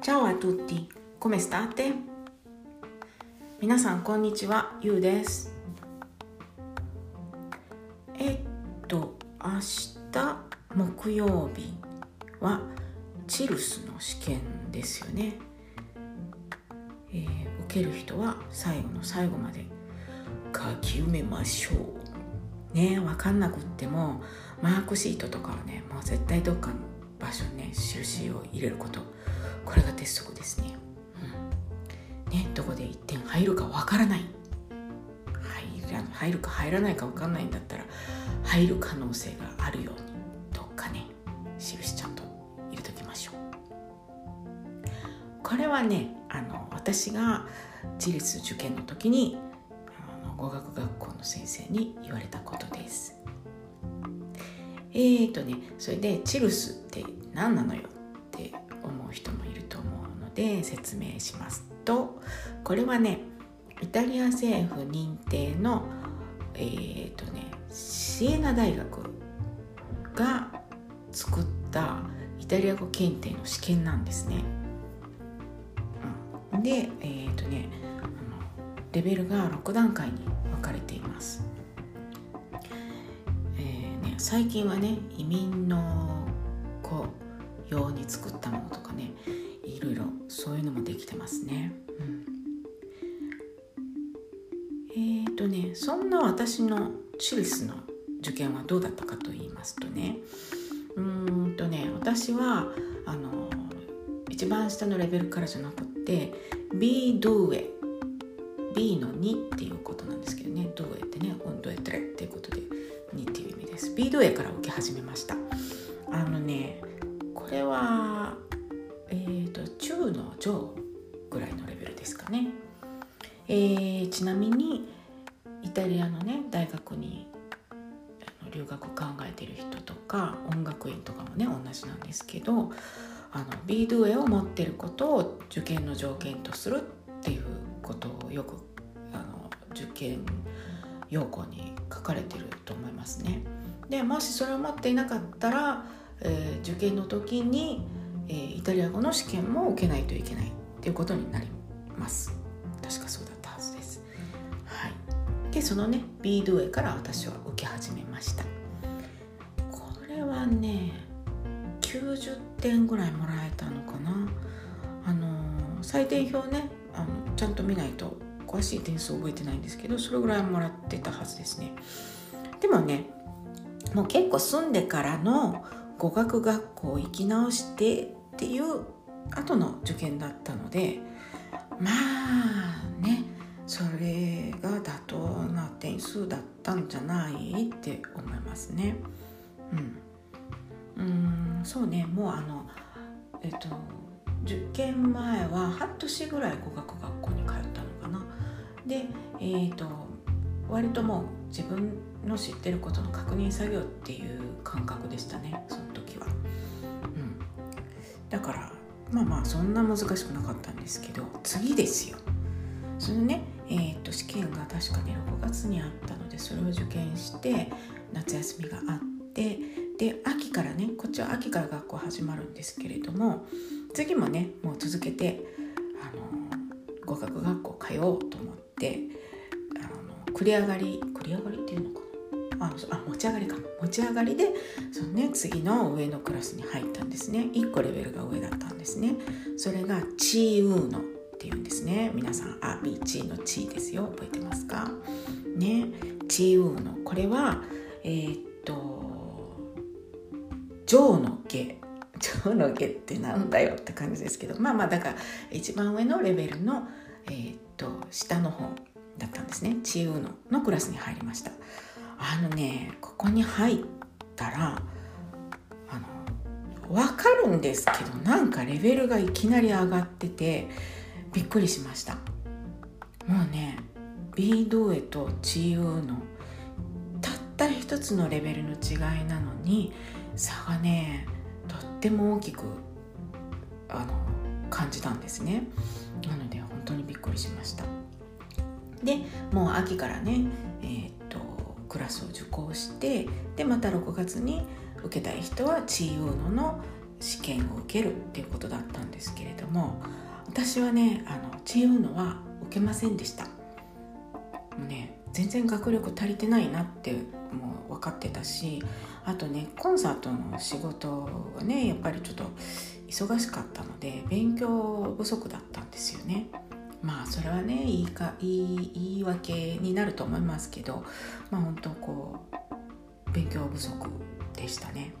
Ciao a tutti, come state? 皆さんこんにちは、ゆうです。えっと、明日木曜日はチルスの試験ですよね。えー受ける人は最後の最後まで書き埋めましょう。ね分かんなくってもマークシートとかはねもう絶対どっかの場所にね印を入れることこれが鉄則ですね。うん、ねどこで1点入るか分からない入ら入るか入らないか分かんないんだったら入る可能性があるようにどっかね印ちゃんと入れときましょう。これはねあの私が自立受験の時にあの語学学校の先生に言われたことです。えーとねそれでチルスって何なのよって思う人もで説明しますとこれはねイタリア政府認定のえーとねシエナ大学が作ったイタリア語検定の試験なんですね。でえーとねレベルが6段階に分かれています。えーね、最近はね移民の子用に作ったものとかねいろいろそういうのもできてますね。うん、えっ、とねそんな私のチリスの受験はどうだったかと言いますとねうーんとね私はあの一番下のレベルからじゃなくって B ドゥエ B の2っていうことなんですけどねドゥエってね運動エトレっていうことで2っていう意味です。B ドゥエから受け始めました。あのねれはえー、と中の上ぐらいのレベルですかね、えーちなみにイタリアのね大学にあの留学考えてる人とか音楽院とかもね同じなんですけどあの B ドゥエを持ってることを受験の条件とするっていうことをよくあの受験要項に書かれてると思いますね。でもしそれを持っていなかったら、えー受験の時に、えーイタリア語の試験も受けないといけないっていうことになります。確かそうだったはずです。はい、でそのね B ドゥエから私は受け始めました。これはね90点ぐらいもらえたのかな。あのー採点表ねあのちゃんと見ないと詳しい点数覚えてないんですけどそれぐらいもらってたはずですね。でもねもう結構住んでからの語学学校行き直してっていう後の受験だったのでまあねそれが妥当な点数だったんじゃないって思いますね。うん、うんそうねもうあのえっと受験前は半年ぐらい語学学校に通ったのかな。でえっと割ともう自分の知ってることの確認作業っていう感覚でしたねその時は。うん、だからまあまあそんな難しくなかったんですけど次ですよ。そのね、えー、と試験が確かに6月にあったのでそれを受験して夏休みがあってで秋からねこっちは秋から学校始まるんですけれども次もねもう続けてあの語学学校通おうと思ってあの繰り上がり繰り上がりっていうのかな？ああ持ち上がりか。持ち上がりでその、ね、次の上のクラスに入ったんですね。1個レベルが上だったんですね。それがチーウーノっていうんですね。皆さんあビーチーのチーですよ。覚えてますか？ね。チーウーノ。これはえーっと上の下上の下ってなんだよって感じですけど。まあまあだから一番上のレベルのえーっと下の方だったんですね。チーウーノのクラスに入りました。あのねここに入ったらあの分かるんですけどなんかレベルがいきなり上がっててびっくりしました。もうね B ドエとチーウーのたった一つのレベルの違いなのに差がねとっても大きくあの感じたんですね。なので本当にびっくりしました。でもう秋からねえークラスを受講してでまた6月に受けたい人はチーウーノの、試験を受けるっていうことだったんですけれども私はねあのチームのは受けませんでしたもうね全然学力足りてないなってもう分かってたしあとねコンサートの仕事がねやっぱりちょっと忙しかったので勉強不足だったんですよね。まあそれはねいいかいい言い訳になると思いますけどまあ本当こう勉強不足でしたね。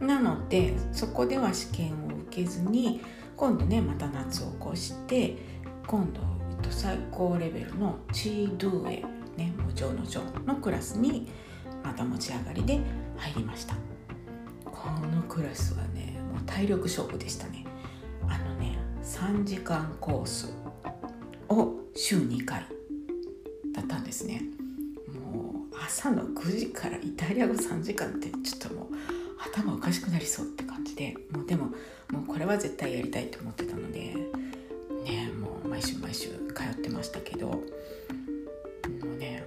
なのでそこでは試験を受けずに今度ねまた夏を越して今度、えっと、最高レベルのチードゥエね無常の上のクラスにまた持ち上がりで入りました。このクラスはねもう体力勝負でしたね。あのね3時間コース。を週2回だったんですねもう朝の9時からイタリア語3時間ってちょっともう頭おかしくなりそうって感じでもうでももうこれは絶対やりたいと思ってたのでねもう毎週毎週通ってましたけどもうね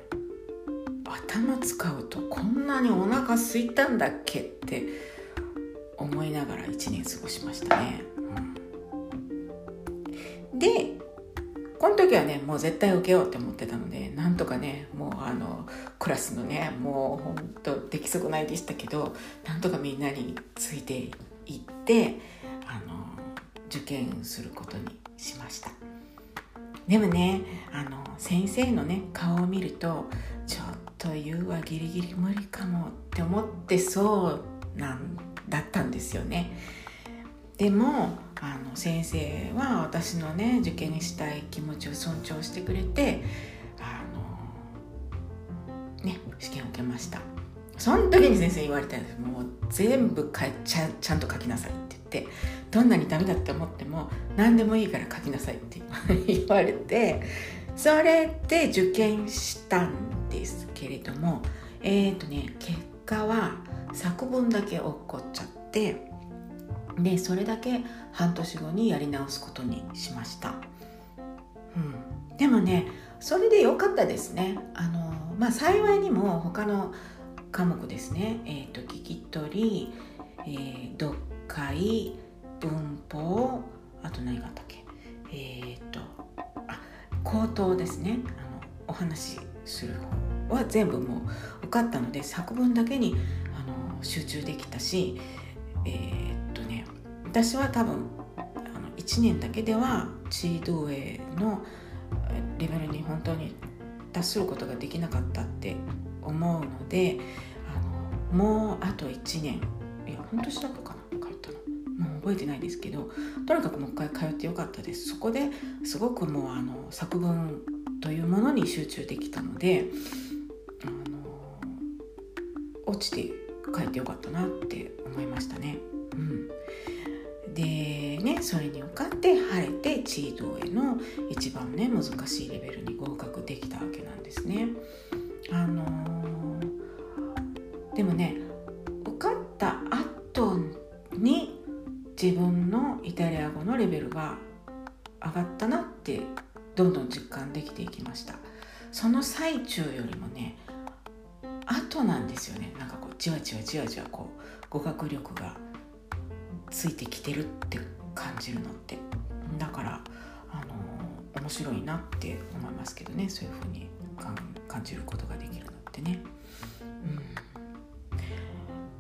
頭使うとこんなにお腹空いたんだっけって思いながら1年過ごしましたね。うん、でこの時はねもう絶対受けようって思ってたのでなんとかねもうあのクラスのねもうほんと出来損ないでしたけどなんとかみんなについていってあの受験することにしました。でもねあの先生のね顔を見るとちょっと言うはギリギリ無理かもって思ってそうなんだったんですよね。でもあの先生は私のね受験にしたい気持ちを尊重してくれてあのね試験を受けました。その時に先生言われたんです。もう全部かちゃちゃんと書きなさいって言って。どんなにダメだって思っても何でもいいから書きなさいって 言われてそれで受験したんですけれどもえっ、ー、とね結果は作文だけ落っこっちゃってでそれだけ半年後にやり直すことにしました、うん、でもねそれで良かったですね。あのまあ幸いにも他の科目ですね。えっ、ー、と聞き取り、えー、読解文法あと何があったっけ？えっ、ー、とあ口頭ですね。あのお話しする方は全部もう受かったので作文だけにあの集中できたしえー、私は多分あの1年だけではチードウェイのレベルに本当に達することができなかったって思うのであのもうあと1年いや半年だったかな通ったの。もう覚えてないですけどとにかくもう一回通ってよかったです。そこですごくもうあの作文というものに集中できたのであの落ちて帰ってよかったなって思いました。それに受かって晴れてチードへの一番ね難しいレベルに合格できたわけなんですね。あのー、でもね受かった後に自分のイタリア語のレベルが上がったなってどんどん実感できていきましたその最中よりもね後なんですよねなんかこうじわじわじわじわこう語学力がついてきてるって感じるのって。だからあの、面白いなって思いますけどね。そういうふうに感じることができるのってね。うん、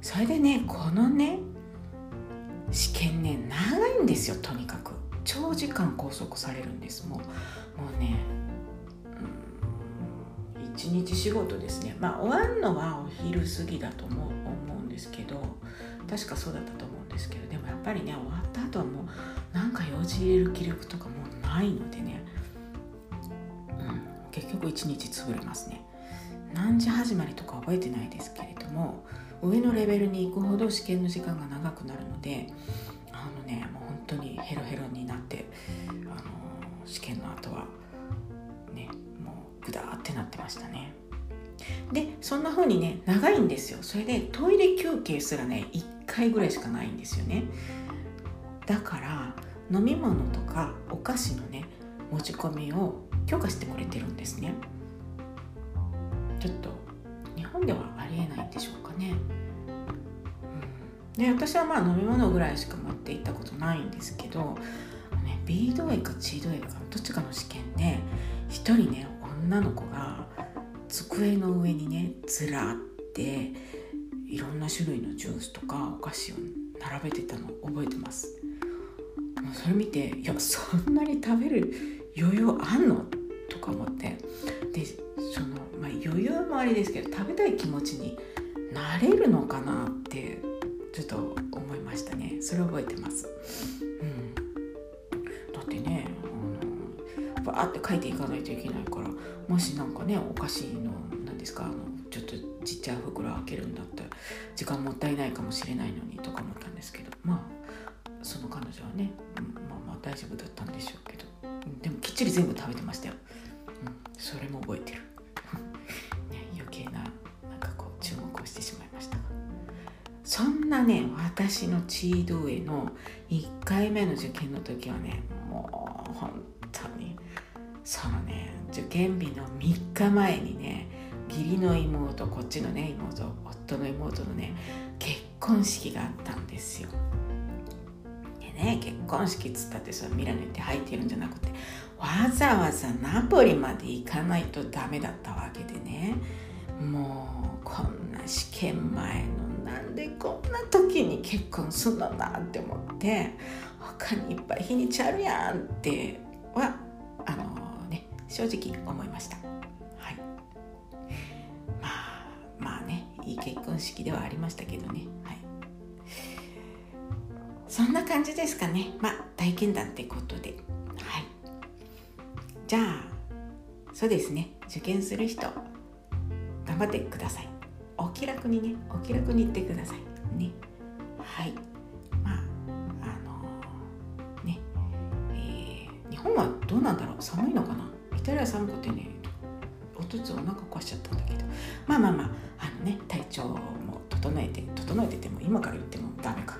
それでねこのね試験ね長いんですよ。とにかく。長時間拘束されるんです。もうもうね一日仕事ですね。まあ終わるのはお昼過ぎだと思う思うんですけど確かそうだったと思う。ですけどでもやっぱりね終わった後はもうなんか用事入れる気力とかもうないのでね、うん、結局一日潰れますね。何時始まりとか覚えてないですけれども上のレベルに行くほど試験の時間が長くなるのであのねもう本当にヘロヘロになってあの試験の後はねもうグダーってなってましたね。でそんな風にね長いんですよ。それでトイレ休憩すらね回ぐらいしかないんですよね。だから飲み物とかお菓子のね持ち込みを許可してくれてるんですね。ちょっと日本ではありえないんでしょうかね、うん。で私はまあ飲み物ぐらいしか持って行ったことないんですけど、ね、B ド A か C ド A かどっちかの試験で一人ね女の子が机の上にねずらっていろんな種類のジュースとかお菓子を並べてたのを覚えてます。それ見ていやそんなに食べる余裕あんの？とか思って。でその、まあ、余裕もあれですけど食べたい気持ちになれるのかなってちょっと思いましたね。それ覚えてます、うん、だってねあのバーって書いていかないといけないからもしなんかねお菓子のですか？あのちょっとちっちゃい袋開けるんだったら時間もったいないかもしれないのにとか思ったんですけど。まあその彼女はね、まあまあ大丈夫だったんでしょうけど。でもきっちり全部食べてましたよ、うん、それも覚えてる、ね、余計ななんかこう注目をしてしまいました。そんなね私のチードへの1回目の受験の時はねもう本当にそのね受験日の3日前にね義理の妹こっちのね妹夫の妹のね結婚式があったんですよ。でね結婚式っつったってさミラノって入ってるんじゃなくてわざわざナポリまで行かないとダメだったわけでね。もうこんな試験前のなんでこんな時に結婚すんのだって思って他にいっぱい日にちあるやんってはあのね正直思いました。い結婚式ではありましたけどね。はい。そんな感じですかね。まあ体験談ってことで。はい。じゃあそうですね。受験する人頑張ってください。お気楽にね。お気楽に言ってください。ね。はい。まああのね。えー、日本はどうなんだろう。寒いのかな。イタリア寒くてね。一つお腹壊しちゃったんだけど。まあまあまああのね体調も整えて整えてても今から言ってもダメか。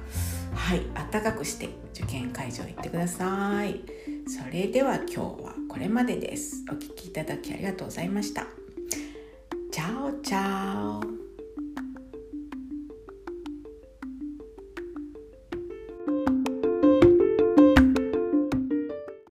はいあったかくして受験会場行ってください。それでは今日はこれまでです。お聴きいただきありがとうございました。チャオチャオ。